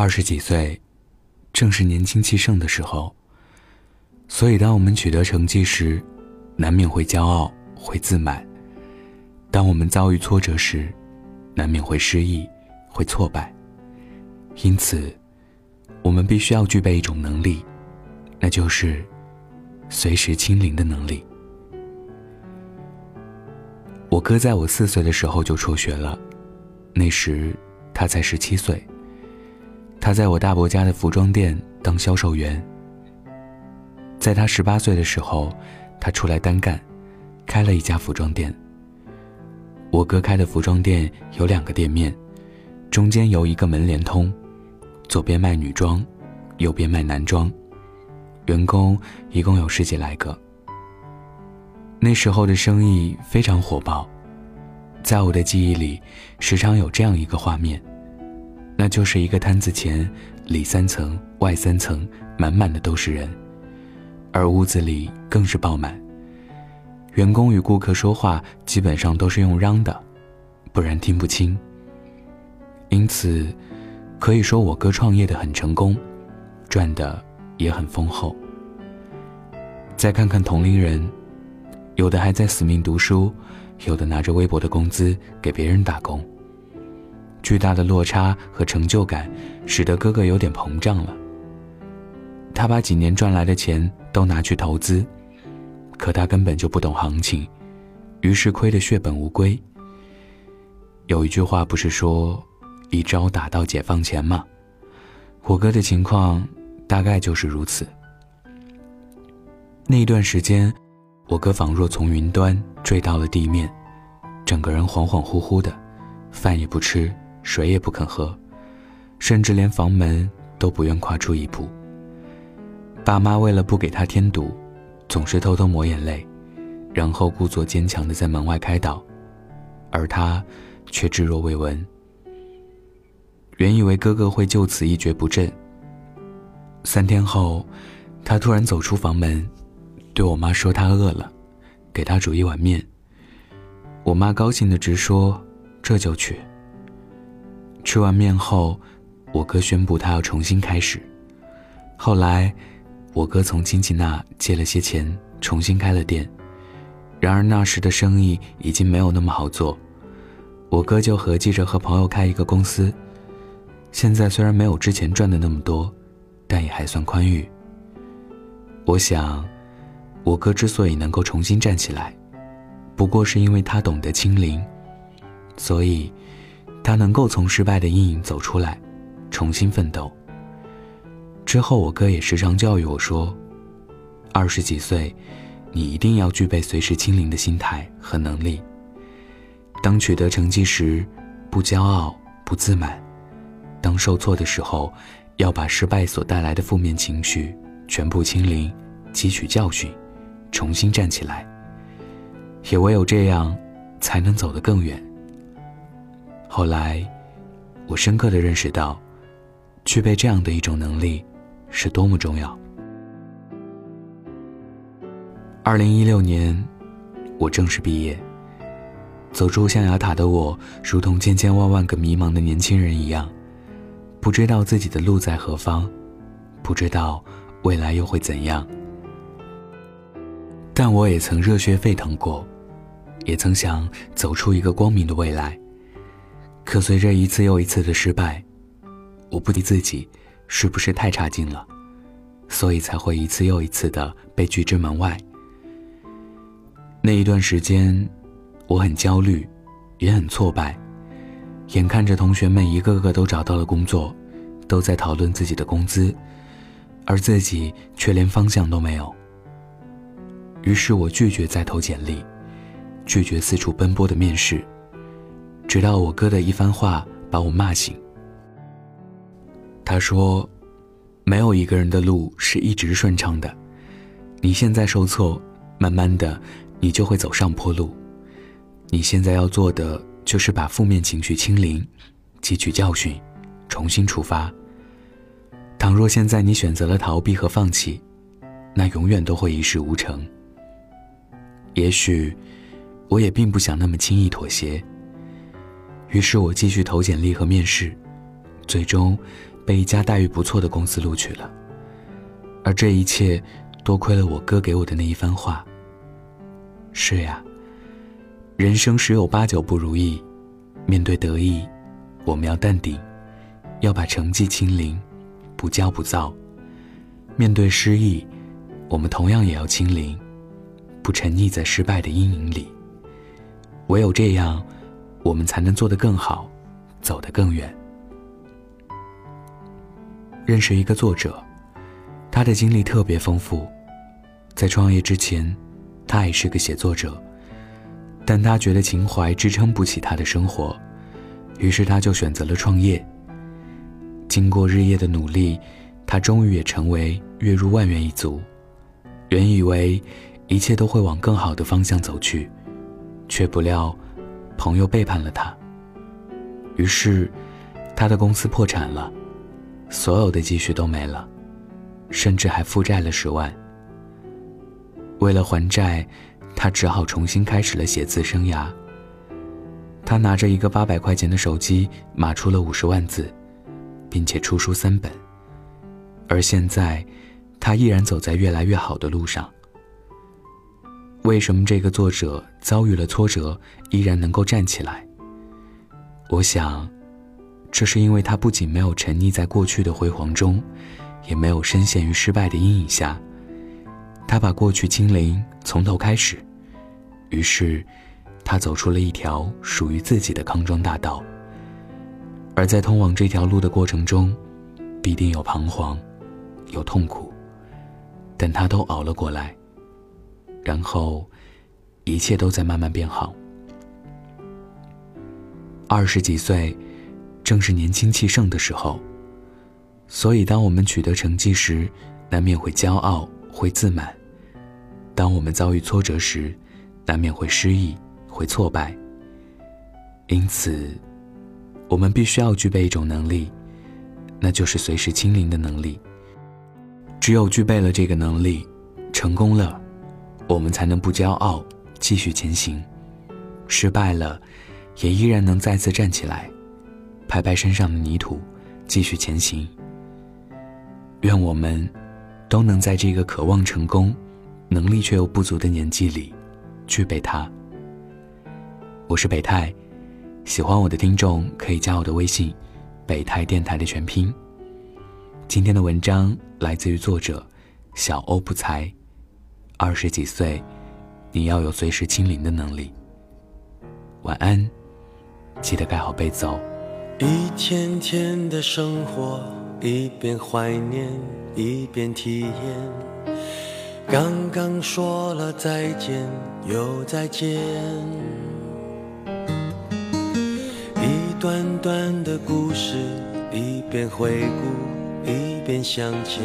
二十几岁，正是年轻气盛的时候。所以，当我们取得成绩时，难免会骄傲，会自满；当我们遭遇挫折时，难免会失意，会挫败。因此，我们必须要具备一种能力，那就是随时清零的能力。我哥在我四岁的时候就辍学了，那时他才十七岁。他在我大伯家的服装店当销售员。在他十八岁的时候，他出来单干，开了一家服装店。我哥开的服装店有两个店面，中间由一个门连通，左边卖女装，右边卖男装，员工一共有十几来个。那时候的生意非常火爆，在我的记忆里，时常有这样一个画面，那就是一个摊子前里三层外三层，满满的都是人。而屋子里更是爆满。员工与顾客说话基本上都是用嚷的，不然听不清。因此，可以说我哥创业的很成功，赚的也很丰厚。再看看同龄人，有的还在死命读书，有的拿着微薄的工资给别人打工。巨大的落差和成就感，使得哥哥有点膨胀了。他把几年赚来的钱都拿去投资，可他根本就不懂行情，于是亏得血本无归。有一句话不是说“一招打到解放前”吗？我哥的情况大概就是如此。那一段时间，我哥仿若从云端坠到了地面，整个人恍恍惚惚的，饭也不吃，水也不肯喝，甚至连房门都不愿跨出一步。爸妈为了不给他添堵，总是偷偷抹眼泪，然后故作坚强的在门外开导，而他却置若未闻。原以为哥哥会就此一蹶不振，三天后，他突然走出房门，对我妈说他饿了，给他煮一碗面。我妈高兴的直说：“这就去。”吃完面后，我哥宣布他要重新开始。后来。我哥从亲戚那借了些钱，重新开了店。然而那时的生意已经没有那么好做，我哥就合计着和朋友开一个公司。现在虽然没有之前赚的那么多，但也还算宽裕。我想，我哥之所以能够重新站起来，不过是因为他懂得清零，所以，他能够从失败的阴影走出来，重新奋斗。之后，我哥也时常教育我说：“二十几岁，你一定要具备随时清零的心态和能力。当取得成绩时，不骄傲，不自满；当受挫的时候，要把失败所带来的负面情绪全部清零，汲取教训，重新站起来。也唯有这样，才能走得更远。”后来，我深刻的认识到，具备这样的一种能力。是多么重要！二零一六年，我正式毕业。走出象牙塔的我，如同千千万万个迷茫的年轻人一样，不知道自己的路在何方，不知道未来又会怎样。但我也曾热血沸腾过，也曾想走出一个光明的未来。可随着一次又一次的失败，我不敌自己。是不是太差劲了，所以才会一次又一次的被拒之门外？那一段时间，我很焦虑，也很挫败。眼看着同学们一个个都找到了工作，都在讨论自己的工资，而自己却连方向都没有。于是我拒绝再投简历，拒绝四处奔波的面试，直到我哥的一番话把我骂醒。他说：“没有一个人的路是一直顺畅的，你现在受挫，慢慢的，你就会走上坡路。你现在要做的就是把负面情绪清零，汲取教训，重新出发。倘若现在你选择了逃避和放弃，那永远都会一事无成。也许，我也并不想那么轻易妥协。于是我继续投简历和面试，最终。”被一家待遇不错的公司录取了。而这一切，多亏了我哥给我的那一番话。是呀，人生十有八九不如意，面对得意，我们要淡定，要把成绩清零，不骄不躁；面对失意，我们同样也要清零，不沉溺在失败的阴影里。唯有这样，我们才能做得更好，走得更远。认识一个作者。他的经历特别丰富，在创业之前，他也是个写作者，但他觉得情怀支撑不起他的生活，于是他就选择了创业。经过日夜的努力，他终于也成为月入万元一族。原以为一切都会往更好的方向走去，却不料朋友背叛了他。于是，他的公司破产了，所有的积蓄都没了。甚至还负债了十万。为了还债，他只好重新开始了写字生涯。他拿着一个八百块钱的手机，码出了五十万字，并且出书三本。而现在，他依然走在越来越好的路上。为什么这个作者遭遇了挫折，依然能够站起来？我想，这是因为他不仅没有沉溺在过去的辉煌中。也没有深陷于失败的阴影下，他把过去清零，从头开始。于是，他走出了一条属于自己的康庄大道。而在通往这条路的过程中，必定有彷徨，有痛苦，但他都熬了过来。然后，一切都在慢慢变好。二十几岁，正是年轻气盛的时候。所以，当我们取得成绩时，难免会骄傲、会自满；当我们遭遇挫折时，难免会失意、会挫败。因此，我们必须要具备一种能力，那就是随时清零的能力。只有具备了这个能力，成功了，我们才能不骄傲，继续前行；失败了，也依然能再次站起来，拍拍身上的泥土，继续前行。愿我们都能在这个渴望成功、能力却又不足的年纪里，具备它。我是北泰，喜欢我的听众可以加我的微信“北泰电台”的全拼。今天的文章来自于作者小欧不才。二十几岁，你要有随时清零的能力。晚安，记得盖好被子哦。一天天的生活。一边怀念，一边体验。刚刚说了再见，又再见。一段段的故事，一边回顾，一边向前。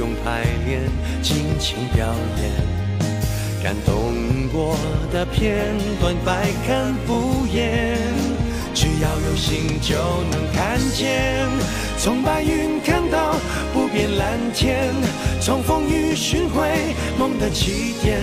用排练，尽情表演。感动过的片段，百看不厌。只要有心，就能看见。从白云看到不变蓝天，从风雨寻回梦的起点。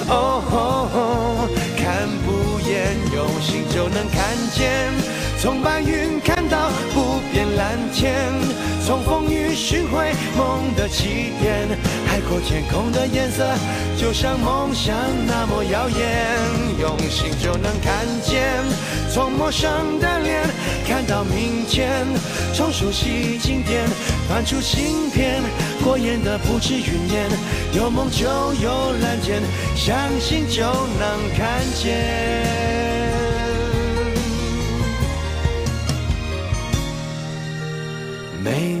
哦，看不厌，用心就能看见。从白云看到不变蓝天。从风雨寻回梦的起点，海阔天空的颜色就像梦想那么耀眼，用心就能看见。从陌生的脸看到明天，从熟悉经典翻出新篇，过眼的不止云烟，有梦就有蓝天，相信就能看见。美